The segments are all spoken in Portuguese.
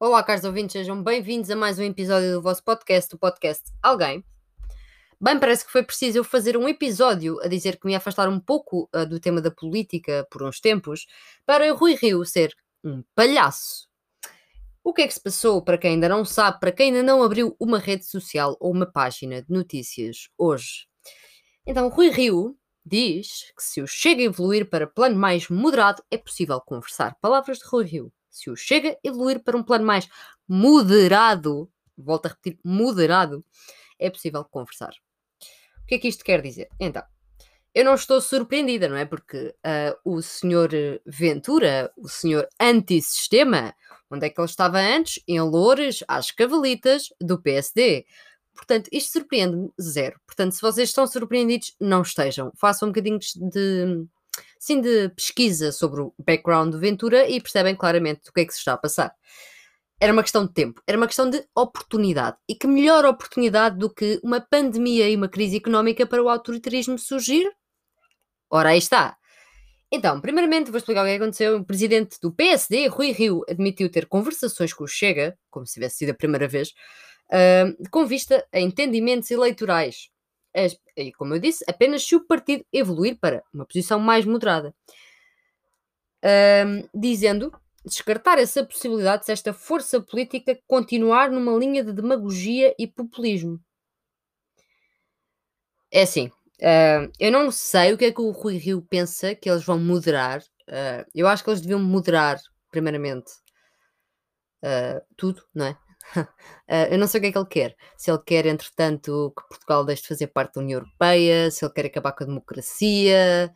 Olá, caros ouvintes, sejam bem-vindos a mais um episódio do vosso podcast, o podcast Alguém. Bem, parece que foi preciso eu fazer um episódio a dizer que me afastar um pouco uh, do tema da política por uns tempos, para o Rui Rio ser um palhaço. O que é que se passou, para quem ainda não sabe, para quem ainda não abriu uma rede social ou uma página de notícias hoje? Então, Rui Rio diz que se o Chega a evoluir para plano mais moderado, é possível conversar. Palavras de Rui Rio. Se o Chega evoluir para um plano mais moderado, volto a repetir, moderado, é possível conversar. O que é que isto quer dizer? Então, eu não estou surpreendida, não é? Porque uh, o senhor Ventura, o senhor antissistema, onde é que ele estava antes? Em Loures, às cavalitas do PSD. Portanto, isto surpreende-me zero. Portanto, se vocês estão surpreendidos, não estejam. Façam um bocadinho de, sim, de pesquisa sobre o background do Ventura e percebem claramente o que é que se está a passar. Era uma questão de tempo, era uma questão de oportunidade. E que melhor oportunidade do que uma pandemia e uma crise económica para o autoritarismo surgir? Ora, aí está. Então, primeiramente vou explicar o que aconteceu. O presidente do PSD, Rui Rio, admitiu ter conversações com o Chega, como se tivesse sido a primeira vez, uh, com vista a entendimentos eleitorais. E, como eu disse, apenas se o partido evoluir para uma posição mais moderada. Uh, dizendo descartar essa possibilidade se esta força política continuar numa linha de demagogia e populismo. É assim, uh, eu não sei o que é que o Rui Rio pensa que eles vão moderar. Uh, eu acho que eles deviam moderar, primeiramente, uh, tudo, não é? Uh, eu não sei o que é que ele quer. Se ele quer, entretanto, que Portugal deixe de fazer parte da União Europeia, se ele quer acabar com a democracia,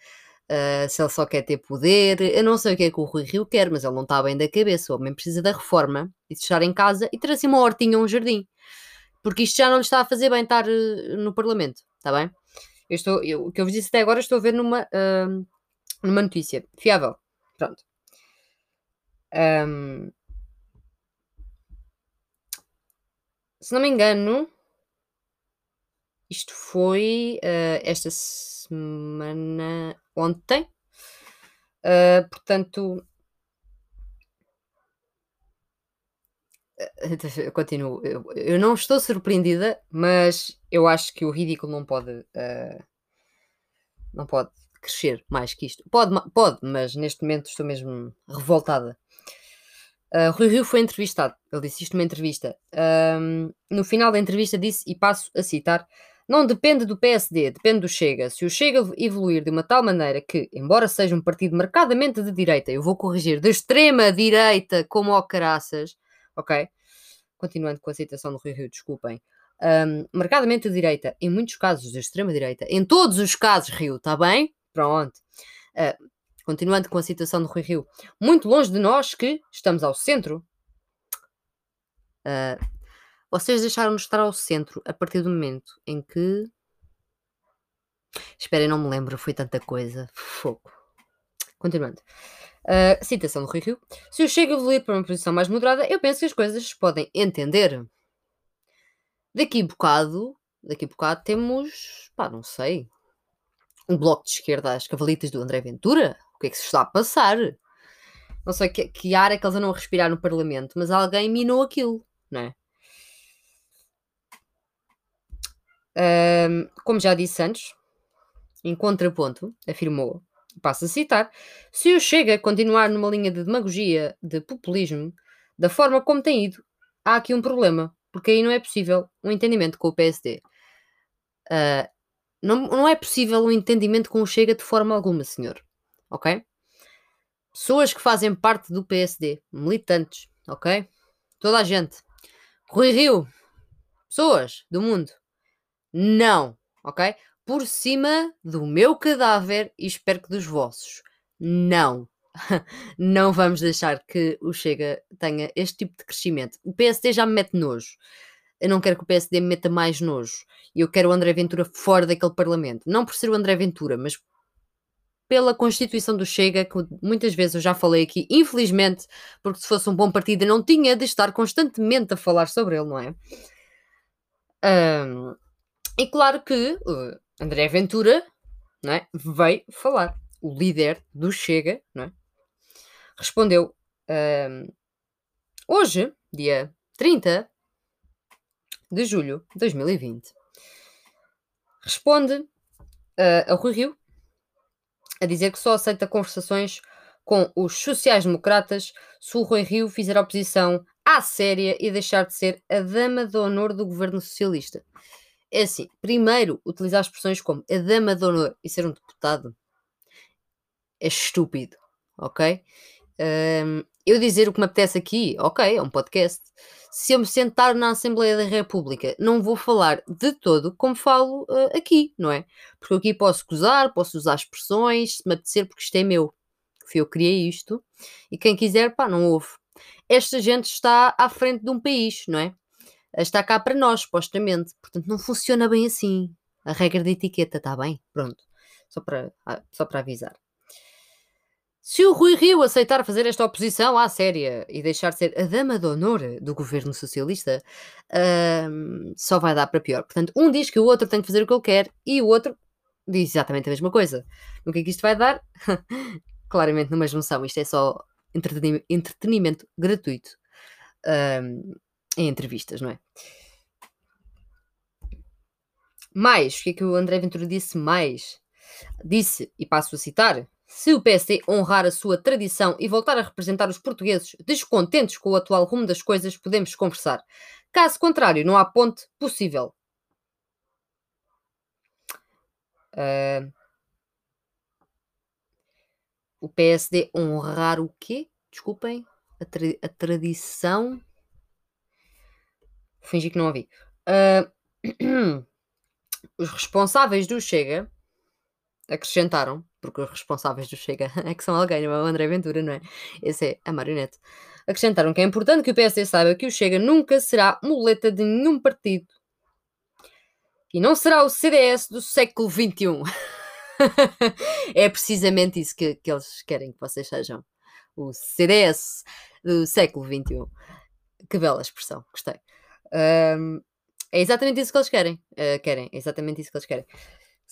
uh, se ele só quer ter poder. Eu não sei o que é que o Rui Rio quer, mas ele não está bem da cabeça. O homem precisa da reforma e de estar em casa e ter assim uma hortinha ou um jardim. Porque isto já não lhe está a fazer bem estar uh, no Parlamento, está bem? Eu estou, eu, o que eu vos disse até agora estou a ver numa, numa notícia fiável. Pronto. Um, se não me engano, isto foi uh, esta semana ontem. Uh, portanto, eu continuo. Eu, eu, não estou surpreendida, mas eu acho que o ridículo não pode. Uh, não pode crescer mais que isto. Pode, pode, mas neste momento estou mesmo revoltada. Uh, Rui Rio foi entrevistado, ele disse isto numa entrevista. Um, no final da entrevista disse, e passo a citar: Não depende do PSD, depende do Chega. Se o Chega evoluir de uma tal maneira que, embora seja um partido marcadamente de direita, eu vou corrigir, de extrema direita, como ao caraças, ok? Continuando com a citação do Rui Rio, desculpem. Um, marcadamente de direita, em muitos casos de extrema direita, em todos os casos, Rio, está bem? Pronto. Uh, continuando com a citação do Rui Rio, muito longe de nós que estamos ao centro. Uh, vocês deixaram-nos estar ao centro a partir do momento em que. Esperem, não me lembro, foi tanta coisa. Fogo. Continuando. Uh, citação do Rui Rio. Se o Chega a evoluir para uma posição mais moderada, eu penso que as coisas se podem entender. Daqui a bocado, daqui a bocado temos, pá, não sei, um bloco de esquerda às cavalitas do André Ventura? Que é que se está a passar? Não sei que, que ar é que eles andam a respirar no Parlamento, mas alguém minou aquilo, não é? Um, como já disse antes, em contraponto, afirmou, passo a citar, se o Chega continuar numa linha de demagogia, de populismo, da forma como tem ido, há aqui um problema, porque aí não é possível um entendimento com o PSD. Uh, não, não é possível um entendimento com o Chega de forma alguma, senhor ok? Pessoas que fazem parte do PSD, militantes, ok? Toda a gente. Rui Rio, pessoas do mundo. Não, ok? Por cima do meu cadáver e espero que dos vossos. Não. Não vamos deixar que o Chega tenha este tipo de crescimento. O PSD já me mete nojo. Eu não quero que o PSD me meta mais nojo. Eu quero o André Ventura fora daquele Parlamento. Não por ser o André Ventura, mas pela Constituição do Chega, que muitas vezes eu já falei aqui, infelizmente, porque se fosse um bom partido não tinha de estar constantemente a falar sobre ele, não é? Um, e claro que uh, André Ventura não é, veio falar. O líder do Chega não é, respondeu um, hoje, dia 30 de julho de 2020, responde uh, a Rui Rio a dizer que só aceita conversações com os sociais-democratas se o Rui Rio fizer oposição à séria e deixar de ser a dama de honor do governo socialista. É assim, primeiro, utilizar expressões como a dama de honor e ser um deputado é estúpido, ok? Um, eu dizer o que me apetece aqui, ok, é um podcast. Se eu me sentar na Assembleia da República, não vou falar de todo como falo uh, aqui, não é? Porque aqui posso gozar, posso usar expressões, se me apetecer, porque isto é meu. Fui eu que criei isto. E quem quiser, pá, não ouve. Esta gente está à frente de um país, não é? Está cá para nós, supostamente. Portanto, não funciona bem assim. A regra de etiqueta, está bem? Pronto. Só para, ah, só para avisar. Se o Rui Rio aceitar fazer esta oposição à séria e deixar de ser a dama de honor do governo socialista, uh, só vai dar para pior. Portanto, um diz que o outro tem que fazer o que ele quer e o outro diz exatamente a mesma coisa. O que é que isto vai dar? Claramente numa junção. Isto é só entretenimento, entretenimento gratuito uh, em entrevistas, não é? Mais, o que é que o André Ventura disse mais? Disse, e passo a citar, se o PSD honrar a sua tradição e voltar a representar os portugueses descontentes com o atual rumo das coisas, podemos conversar. Caso contrário, não há ponte possível. Uh... O PSD honrar o quê? Desculpem. A, tra a tradição. Fingi que não ouvi. Uh... Os responsáveis do Chega acrescentaram porque os responsáveis do Chega é que são alguém, não é o André Ventura, não é? Esse é a marionete. Acrescentaram que é importante que o PSD saiba que o Chega nunca será muleta de nenhum partido. E não será o CDS do século XXI. é precisamente isso que, que eles querem que vocês sejam. O CDS do século XXI. Que bela expressão, gostei. Um, é exatamente isso que eles querem. Uh, querem, é exatamente isso que eles querem.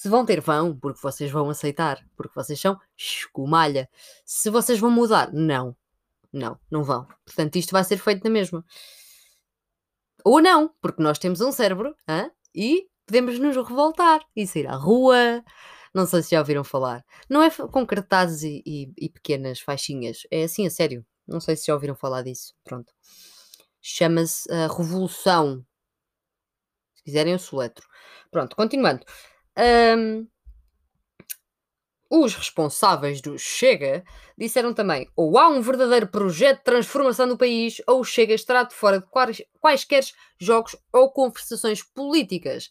Se vão ter, vão, porque vocês vão aceitar, porque vocês são escumalha. Se vocês vão mudar, não. Não, não vão. Portanto, isto vai ser feito na mesma. Ou não, porque nós temos um cérebro hein? e podemos nos revoltar e sair à rua. Não sei se já ouviram falar. Não é com cartazes e, e, e pequenas faixinhas. É assim, a sério. Não sei se já ouviram falar disso. Pronto. Chama-se a Revolução. Se quiserem, eu soletro. Pronto, continuando. Um, os responsáveis do Chega disseram também: ou há um verdadeiro projeto de transformação do país, ou o Chega estará de fora de quais, quaisquer jogos ou conversações políticas.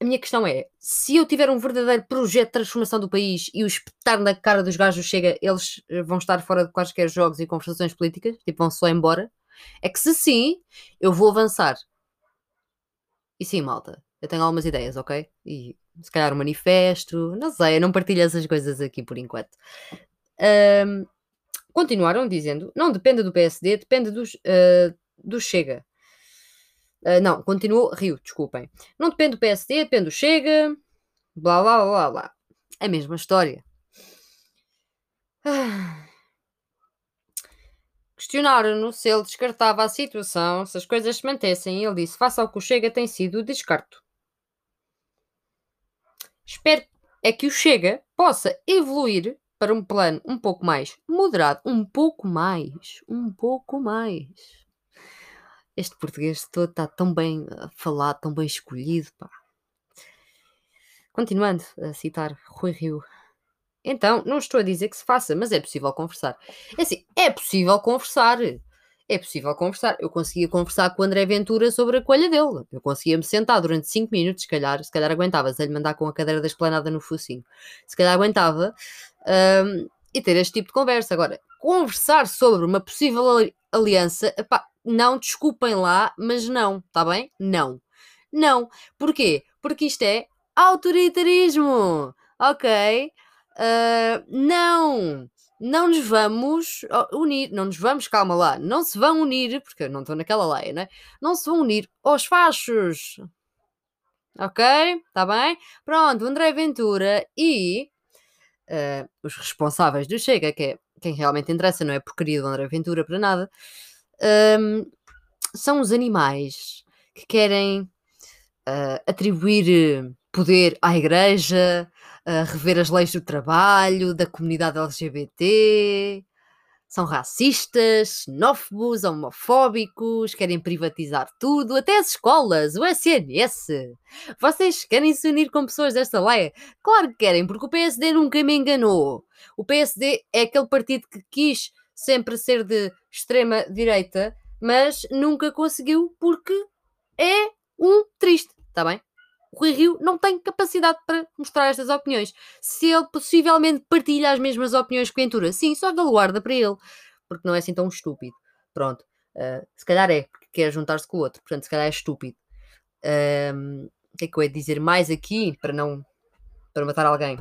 A minha questão é: se eu tiver um verdadeiro projeto de transformação do país e o espetar na cara dos gajos Chega, eles vão estar fora de quaisquer jogos e conversações políticas? Tipo, vão só embora? É que se sim, eu vou avançar. E sim, malta, eu tenho algumas ideias, ok? E se calhar um manifesto, não sei, eu não partilho essas coisas aqui por enquanto. Um, continuaram dizendo, não depende do PSD, depende dos, uh, do Chega. Uh, não, continuou Rio, desculpem. Não depende do PSD, depende do Chega, blá blá blá blá. A mesma história. Ah. Questionaram-no se ele descartava a situação, se as coisas se mantessem, e ele disse: faça o que o Chega tem sido, descarto. Espero é que o Chega possa evoluir para um plano um pouco mais moderado, um pouco mais, um pouco mais. Este português todo está tão bem falado, tão bem escolhido, pá. Continuando a citar Rui Rio. Então, não estou a dizer que se faça, mas é possível conversar. É assim, é possível conversar é possível conversar. Eu conseguia conversar com o André Ventura sobre a colha dele. Eu conseguia me sentar durante 5 minutos, se calhar, se calhar aguentava, se ele mandar com a cadeira da esplanada no focinho. Se calhar aguentava um, e ter este tipo de conversa. Agora, conversar sobre uma possível aliança, epá, não, desculpem lá, mas não, está bem? Não. Não. Porquê? Porque isto é autoritarismo. Ok? Uh, não não nos vamos unir, não nos vamos, calma lá, não se vão unir, porque eu não estou naquela lei, né? Não se vão unir aos fachos. Ok? Está bem? Pronto, André Ventura e uh, os responsáveis do Chega, que é quem realmente interessa, não é porcaria do André Ventura para nada, hum, são os animais que querem uh, atribuir poder à igreja, uh, rever as leis do trabalho, da comunidade LGBT, são racistas, xenófobos, homofóbicos, querem privatizar tudo, até as escolas, o SNS. Vocês querem se unir com pessoas desta lei? Claro que querem, porque o PSD nunca me enganou. O PSD é aquele partido que quis sempre ser de extrema direita, mas nunca conseguiu porque é um triste, está bem? O Rui Rio não tem capacidade para mostrar estas opiniões. Se ele possivelmente partilha as mesmas opiniões que Ventura, sim, só guarda para ele, porque não é assim tão estúpido. Pronto. Uh, se calhar é, porque quer juntar-se com o outro, portanto, se calhar é estúpido. Uh, o que é que eu ia dizer mais aqui para não para matar alguém?